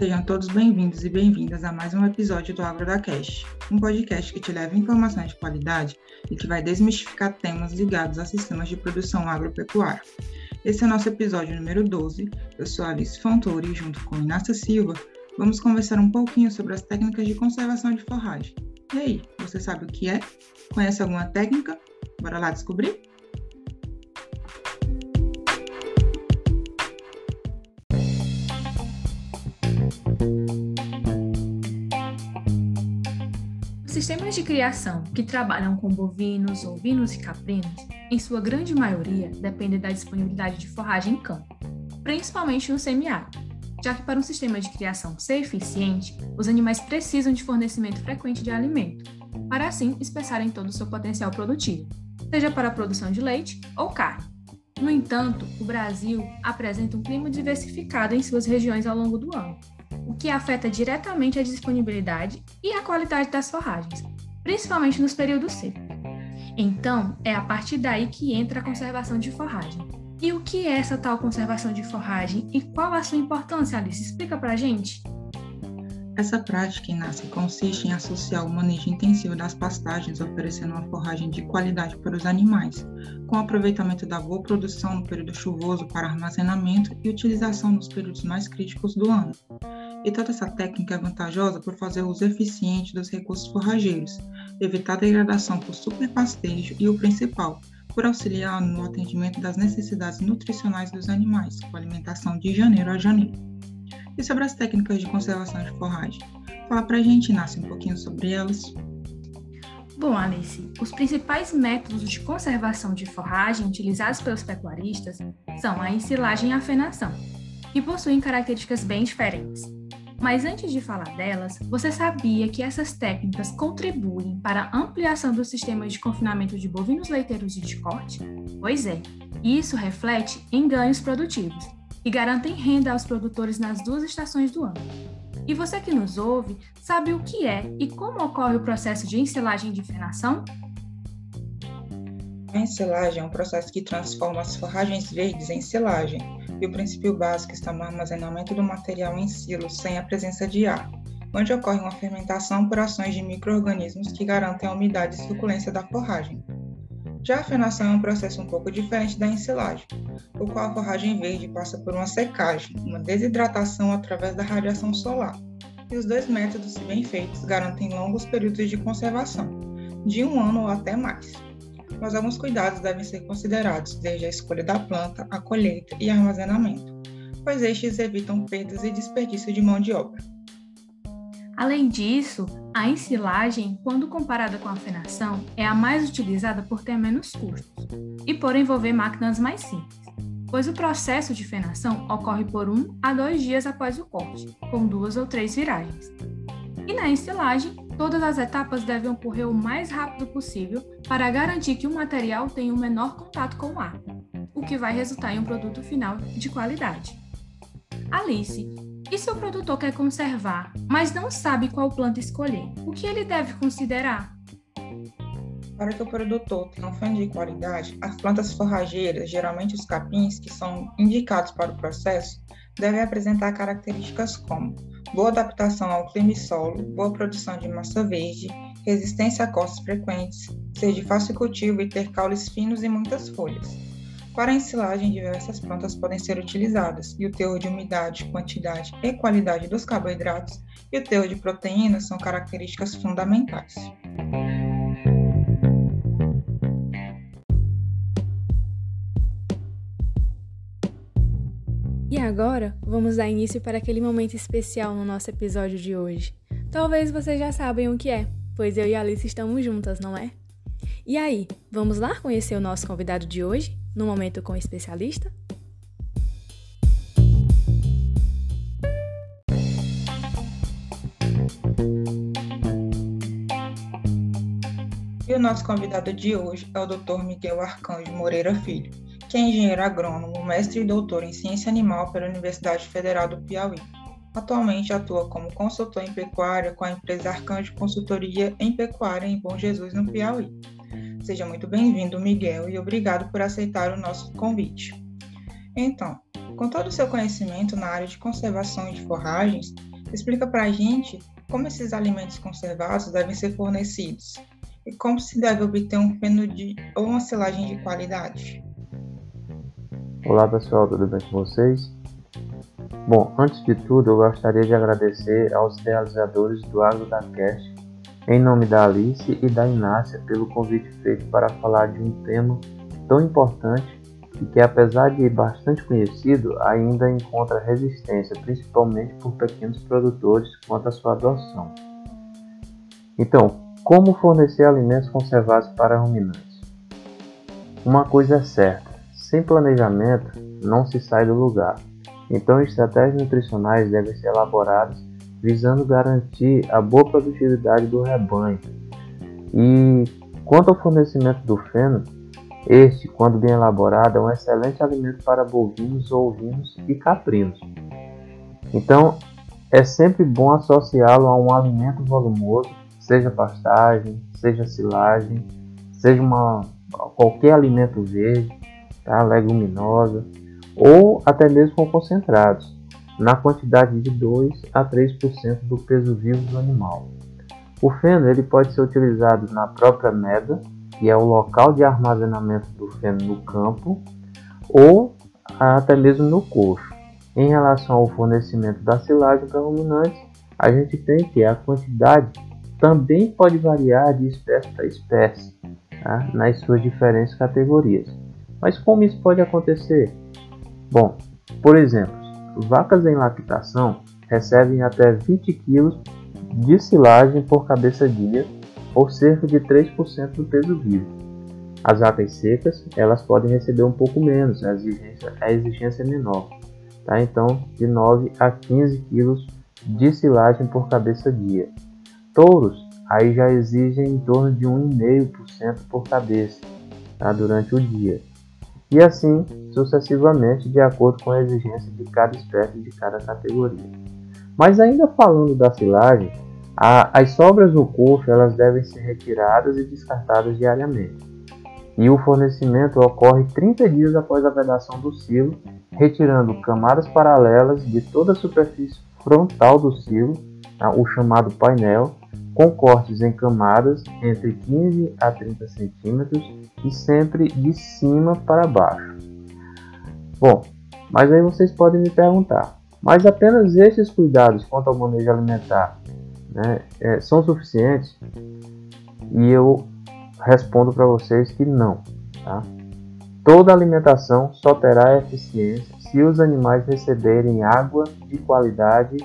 Sejam todos bem-vindos e bem-vindas a mais um episódio do Agro da Cash, um podcast que te leva informações de qualidade e que vai desmistificar temas ligados a sistemas de produção agropecuária. Esse é o nosso episódio número 12. Eu sou Alice Fontouri e junto com Inácia Silva vamos conversar um pouquinho sobre as técnicas de conservação de forragem. E aí, você sabe o que é? Conhece alguma técnica? Bora lá descobrir? Sistemas de criação que trabalham com bovinos, ovinos e caprinos, em sua grande maioria, dependem da disponibilidade de forragem em campo, principalmente no semiárido, já que para um sistema de criação ser eficiente, os animais precisam de fornecimento frequente de alimento, para assim expressarem todo o seu potencial produtivo, seja para a produção de leite ou carne. No entanto, o Brasil apresenta um clima diversificado em suas regiões ao longo do ano, o que afeta diretamente a disponibilidade e a qualidade das forragens, principalmente nos períodos secos. Então, é a partir daí que entra a conservação de forragem. E o que é essa tal conservação de forragem e qual a sua importância, Alice? Explica pra gente. Essa prática, Inácia, consiste em associar o manejo intensivo das pastagens, oferecendo uma forragem de qualidade para os animais, com aproveitamento da boa produção no período chuvoso para armazenamento e utilização nos períodos mais críticos do ano. E toda essa técnica é vantajosa por fazer uso eficiente dos recursos forrageiros, evitar degradação por superpastejo e o principal, por auxiliar no atendimento das necessidades nutricionais dos animais, com alimentação de janeiro a janeiro. E sobre as técnicas de conservação de forragem? Fala pra gente, Inácio, um pouquinho sobre elas. Bom, Alice, os principais métodos de conservação de forragem utilizados pelos pecuaristas são a ensilagem e a fenação, que possuem características bem diferentes. Mas antes de falar delas, você sabia que essas técnicas contribuem para a ampliação dos sistemas de confinamento de bovinos leiteiros e de corte? Pois é, isso reflete em ganhos produtivos e garantem renda aos produtores nas duas estações do ano. E você que nos ouve, sabe o que é e como ocorre o processo de ensilagem de fenação? A ensilagem é um processo que transforma as forragens verdes em silagem, e o princípio básico está no armazenamento do material em silos sem a presença de ar, onde ocorre uma fermentação por ações de micro-organismos que garantem a umidade e suculência da forragem. Já a fenação é um processo um pouco diferente da ensilagem, o qual a forragem verde passa por uma secagem, uma desidratação através da radiação solar. E os dois métodos, se bem feitos, garantem longos períodos de conservação, de um ano ou até mais mas alguns cuidados devem ser considerados, desde a escolha da planta, a colheita e armazenamento, pois estes evitam perdas e desperdício de mão de obra. Além disso, a ensilagem, quando comparada com a fenação, é a mais utilizada por ter menos custos e por envolver máquinas mais simples, pois o processo de fenação ocorre por um a dois dias após o corte, com duas ou três viragens. E na ensilagem, todas as etapas devem ocorrer o mais rápido possível para garantir que o material tenha o menor contato com o ar, o que vai resultar em um produto final de qualidade. Alice, e se o produtor quer conservar, mas não sabe qual planta escolher? O que ele deve considerar? Para que o produtor tenha um fã de qualidade, as plantas forrageiras, geralmente os capins, que são indicados para o processo, devem apresentar características como boa adaptação ao clima e solo, boa produção de massa verde, resistência a costas frequentes, ser de fácil cultivo e ter caules finos e muitas folhas. Para a ensilagem, diversas plantas podem ser utilizadas, e o teor de umidade, quantidade e qualidade dos carboidratos e o teor de proteínas são características fundamentais. Agora, vamos dar início para aquele momento especial no nosso episódio de hoje. Talvez vocês já sabem o que é, pois eu e Alice estamos juntas, não é? E aí, vamos lá conhecer o nosso convidado de hoje, no Momento com o Especialista? Nosso convidado de hoje é o Dr. Miguel Arcanjo Moreira Filho que é engenheiro agrônomo, mestre e doutor em ciência animal pela Universidade Federal do Piauí. Atualmente atua como consultor em pecuária com a empresa Arcanjo Consultoria em Pecuária em Bom Jesus, no Piauí. Seja muito bem-vindo, Miguel, e obrigado por aceitar o nosso convite. Então, Com todo o seu conhecimento na área de conservação de forragens, explica para a gente como esses alimentos conservados devem ser fornecidos e como se deve obter um feno de, ou uma silagem de qualidade. Olá pessoal, tudo bem com vocês? Bom, antes de tudo eu gostaria de agradecer aos realizadores do AgroDaCast, em nome da Alice e da Inácia, pelo convite feito para falar de um tema tão importante e que, apesar de bastante conhecido, ainda encontra resistência, principalmente por pequenos produtores, quanto à sua adoção. Então, como fornecer alimentos conservados para ruminantes? Uma coisa é certa: sem planejamento, não se sai do lugar. Então, estratégias nutricionais devem ser elaboradas visando garantir a boa produtividade do rebanho. E quanto ao fornecimento do feno, este, quando bem elaborado, é um excelente alimento para bovinos, ovinos e caprinos. Então, é sempre bom associá-lo a um alimento volumoso, seja pastagem, seja silagem, seja uma, qualquer alimento verde, tá? leguminosa, ou até mesmo com concentrados, na quantidade de 2 a 3% do peso vivo do animal. O feno ele pode ser utilizado na própria meda, que é o local de armazenamento do feno no campo, ou até mesmo no coxo. Em relação ao fornecimento da silagem para ruminantes, a gente tem que a quantidade também pode variar de espécie para espécie, tá? nas suas diferentes categorias. Mas como isso pode acontecer? Bom, por exemplo, vacas em lactação recebem até 20 kg de silagem por cabeça dia ou cerca de 3% do peso vivo. As vacas secas, elas podem receber um pouco menos, a exigência, a exigência é menor, tá? então de 9 a 15 kg de silagem por cabeça dia. Touros, aí já exigem em torno de 1,5% por cabeça tá? durante o dia. E assim sucessivamente, de acordo com a exigência de cada espécie de cada categoria. Mas ainda falando da silagem, a, as sobras do coxo elas devem ser retiradas e descartadas diariamente. E o fornecimento ocorre 30 dias após a vedação do silo, retirando camadas paralelas de toda a superfície frontal do silo? O chamado painel, com cortes em camadas entre 15 a 30 centímetros e sempre de cima para baixo. Bom, mas aí vocês podem me perguntar, mas apenas estes cuidados quanto ao manejo alimentar né, é, são suficientes? E eu respondo para vocês que não. Tá? Toda alimentação só terá eficiência se os animais receberem água de qualidade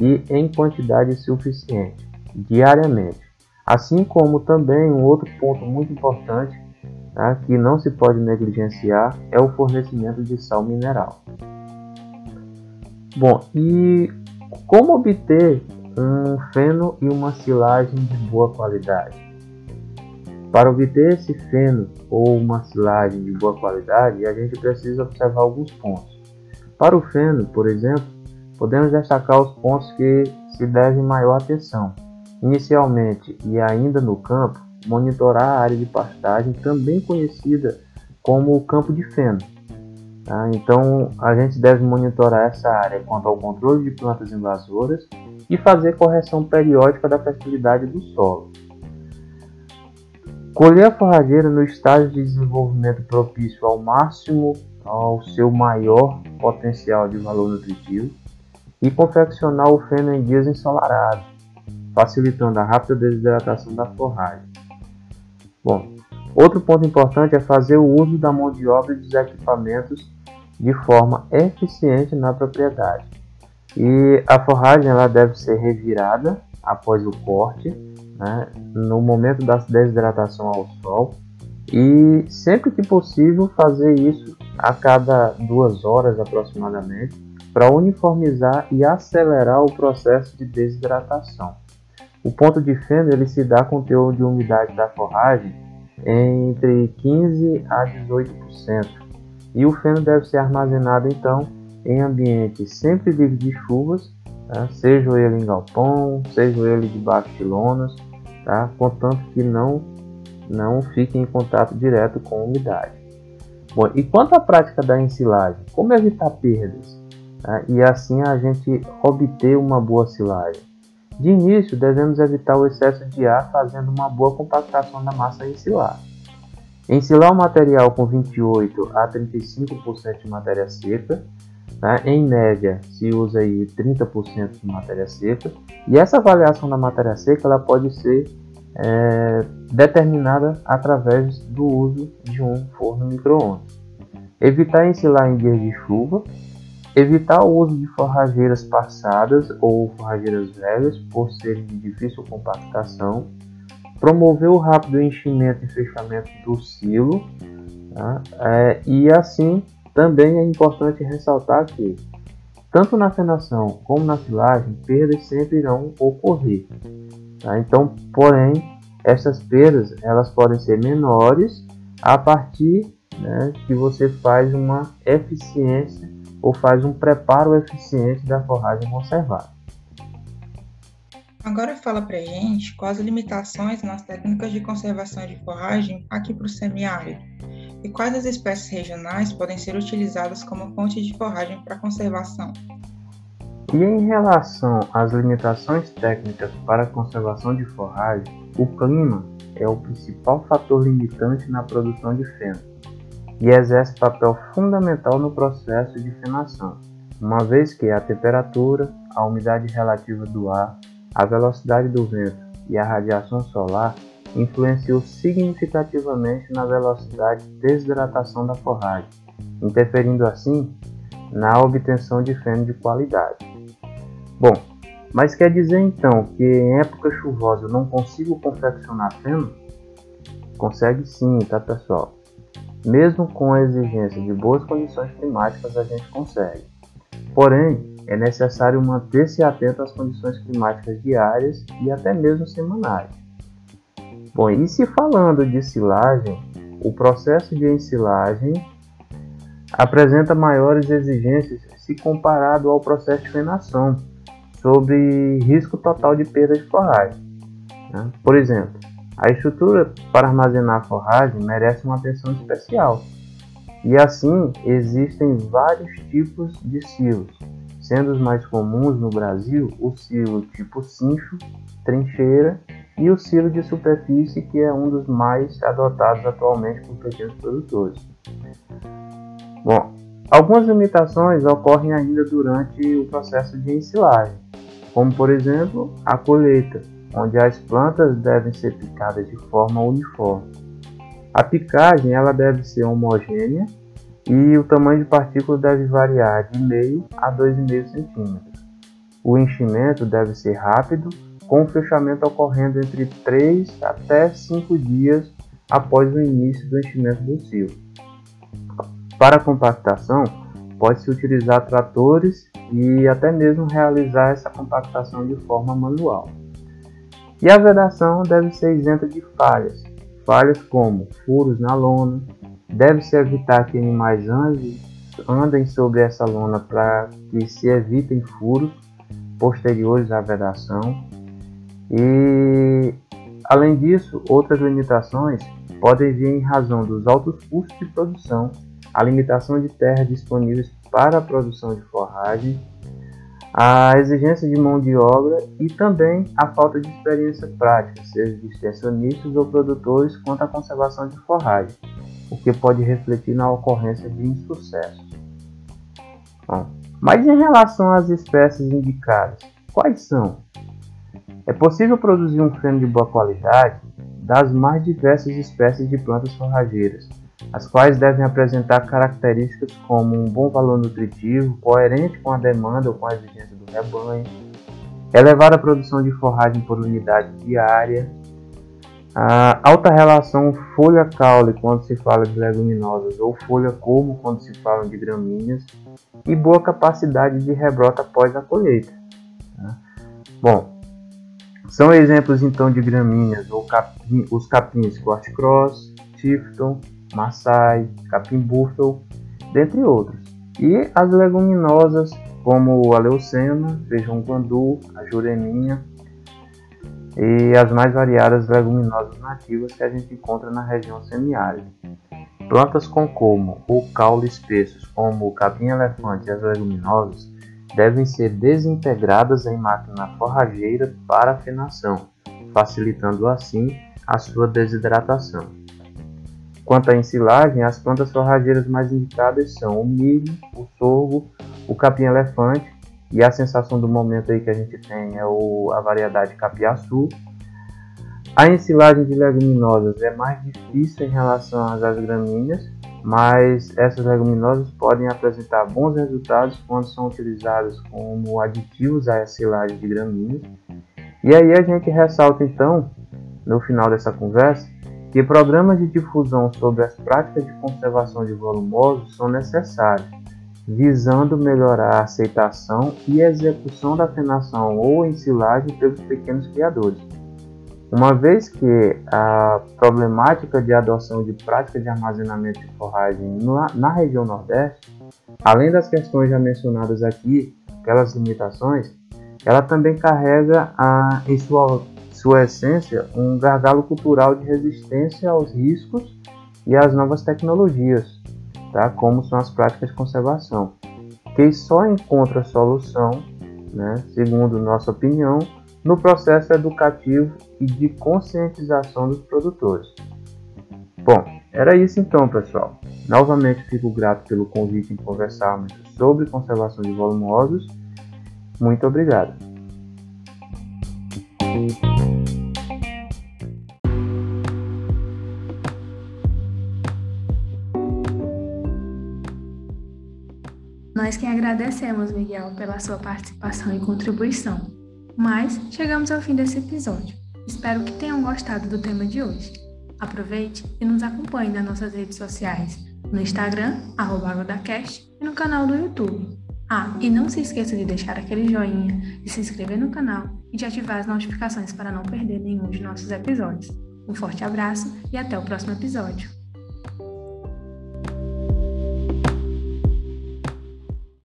e em quantidade suficiente diariamente. Assim como também um outro ponto muito importante tá, que não se pode negligenciar é o fornecimento de sal mineral. Bom, e como obter um feno e uma silagem de boa qualidade. Para obter esse feno ou uma silagem de boa qualidade, a gente precisa observar alguns pontos. Para o feno, por exemplo, podemos destacar os pontos que se devem maior atenção. Inicialmente e ainda no campo, monitorar a área de pastagem, também conhecida como o campo de feno. Tá? Então, a gente deve monitorar essa área quanto ao controle de plantas invasoras e fazer correção periódica da fertilidade do solo. Colher a forrageira no estágio de desenvolvimento propício ao máximo ao seu maior potencial de valor nutritivo e confeccionar o feno em dias ensolarados, facilitando a rápida desidratação da forragem. Bom, outro ponto importante é fazer o uso da mão de obra e dos equipamentos de forma eficiente na propriedade. E a forragem ela deve ser revirada após o corte, né, no momento da desidratação ao sol, e sempre que possível fazer isso a cada duas horas aproximadamente, para uniformizar e acelerar o processo de desidratação. O ponto de feno ele se dá com o teor de umidade da forragem entre 15 a 18%, e o feno deve ser armazenado então em ambiente sempre livre de chuvas, tá? seja ele em galpão, seja ele debaixo de lonas, tá? contanto que não, não fique em contato direto com umidade. Bom, e quanto à prática da ensilagem, como evitar perdas né, e assim a gente obter uma boa silagem? De início, devemos evitar o excesso de ar fazendo uma boa compactação da massa ensilar. Ensilar o material com 28 a 35% de matéria seca, né? em média se usa aí 30% de matéria seca, e essa avaliação da matéria seca ela pode ser é, determinada através do uso de um forno micro-ondas. Evitar ensilar em dias de chuva, evitar o uso de forrageiras passadas ou forrageiras velhas por serem de difícil compactação, promover o rápido enchimento e fechamento do silo, tá? é, e assim também é importante ressaltar que tanto na fenação como na silagem, perdas sempre irão ocorrer. Tá? Então, porém, essas perdas elas podem ser menores a partir né, que você faz uma eficiência ou faz um preparo eficiente da forragem conservada. Agora fala pra gente quais as limitações nas técnicas de conservação de forragem aqui para o semiárido e quais as espécies regionais podem ser utilizadas como fonte de forragem para conservação. E em relação às limitações técnicas para a conservação de forragem, o clima é o principal fator limitante na produção de feno e exerce papel fundamental no processo de fenação, uma vez que a temperatura, a umidade relativa do ar, a velocidade do vento e a radiação solar influenciam significativamente na velocidade de desidratação da forragem, interferindo assim na obtenção de feno de qualidade. Bom, mas quer dizer então que em época chuvosa eu não consigo confeccionar feno? Consegue sim, tá pessoal? Mesmo com a exigência de boas condições climáticas a gente consegue. Porém, é necessário manter-se atento às condições climáticas diárias e até mesmo semanais. Bom, e se falando de silagem, o processo de ensilagem apresenta maiores exigências se comparado ao processo de fenação, sobre risco total de perda de forragem. Né? Por exemplo, a estrutura para armazenar forragem merece uma atenção especial. E assim, existem vários tipos de silos, sendo os mais comuns no Brasil o silo tipo cincho, trincheira e o silo de superfície, que é um dos mais adotados atualmente por pequenos produtores. Bom, algumas limitações ocorrem ainda durante o processo de ensilagem como por exemplo a colheita, onde as plantas devem ser picadas de forma uniforme. A picagem ela deve ser homogênea e o tamanho de partículas deve variar de meio a 2,5 centímetros. O enchimento deve ser rápido, com o fechamento ocorrendo entre 3 até 5 dias após o início do enchimento do silo. Para a compactação, pode-se utilizar tratores e até mesmo realizar essa compactação de forma manual. E a vedação deve ser isenta de falhas, falhas como furos na lona, deve-se evitar que animais andem sobre essa lona para que se evitem furos posteriores à vedação. E além disso, outras limitações podem vir em razão dos altos custos de produção, a limitação de terras disponíveis para a produção de forragem, a exigência de mão de obra e também a falta de experiência prática, seja de extensionistas ou produtores quanto à conservação de forragem, o que pode refletir na ocorrência de insucesso. Bom, mas em relação às espécies indicadas, quais são? É possível produzir um feno de boa qualidade das mais diversas espécies de plantas forrageiras, as quais devem apresentar características como um bom valor nutritivo, coerente com a demanda ou com a exigência do rebanho, elevar a produção de forragem por unidade diária, a alta relação folha-caule quando se fala de leguminosas ou folha-como quando se fala de gramíneas e boa capacidade de rebrota após a colheita. Tá? Bom, são exemplos então de gramíneas ou capim, os capins Corte Cross, Tifton, Maasai, Capim Buffalo, dentre outros. E as leguminosas como a leucena, feijão guandu, a jureminha e as mais variadas leguminosas nativas que a gente encontra na região semiárida. plantas com como ou caule espessos, como o capim-elefante e as leguminosas, devem ser desintegradas em máquina forrageira para afinação, facilitando assim a sua desidratação. Quanto à ensilagem, as plantas forrageiras mais indicadas são o milho, o sorgo, o capim-elefante e a sensação do momento aí que a gente tem é o, a variedade capiaçu. A ensilagem de leguminosas é mais difícil em relação às gramíneas, mas essas leguminosas podem apresentar bons resultados quando são utilizadas como aditivos à silagem de gramíneas. E aí a gente ressalta então, no final dessa conversa, que programas de difusão sobre as práticas de conservação de volumosos são necessários, visando melhorar a aceitação e execução da fenação ou ensilagem pelos pequenos criadores. Uma vez que a problemática de adoção de prática de armazenamento de forragem na, na região Nordeste, além das questões já mencionadas aqui, aquelas limitações, ela também carrega a, em sua, sua essência um gargalo cultural de resistência aos riscos e às novas tecnologias, tá? como são as práticas de conservação, que só encontra solução, né, segundo nossa opinião, no processo educativo e de conscientização dos produtores. Bom, era isso então, pessoal. Novamente fico grato pelo convite em conversarmos sobre conservação de volumosos. Muito obrigado. Nós que agradecemos, Miguel, pela sua participação e contribuição. Mas chegamos ao fim desse episódio. Espero que tenham gostado do tema de hoje. Aproveite e nos acompanhe nas nossas redes sociais, no Instagram, AgrodaCast, e no canal do YouTube. Ah, e não se esqueça de deixar aquele joinha, de se inscrever no canal e de ativar as notificações para não perder nenhum de nossos episódios. Um forte abraço e até o próximo episódio.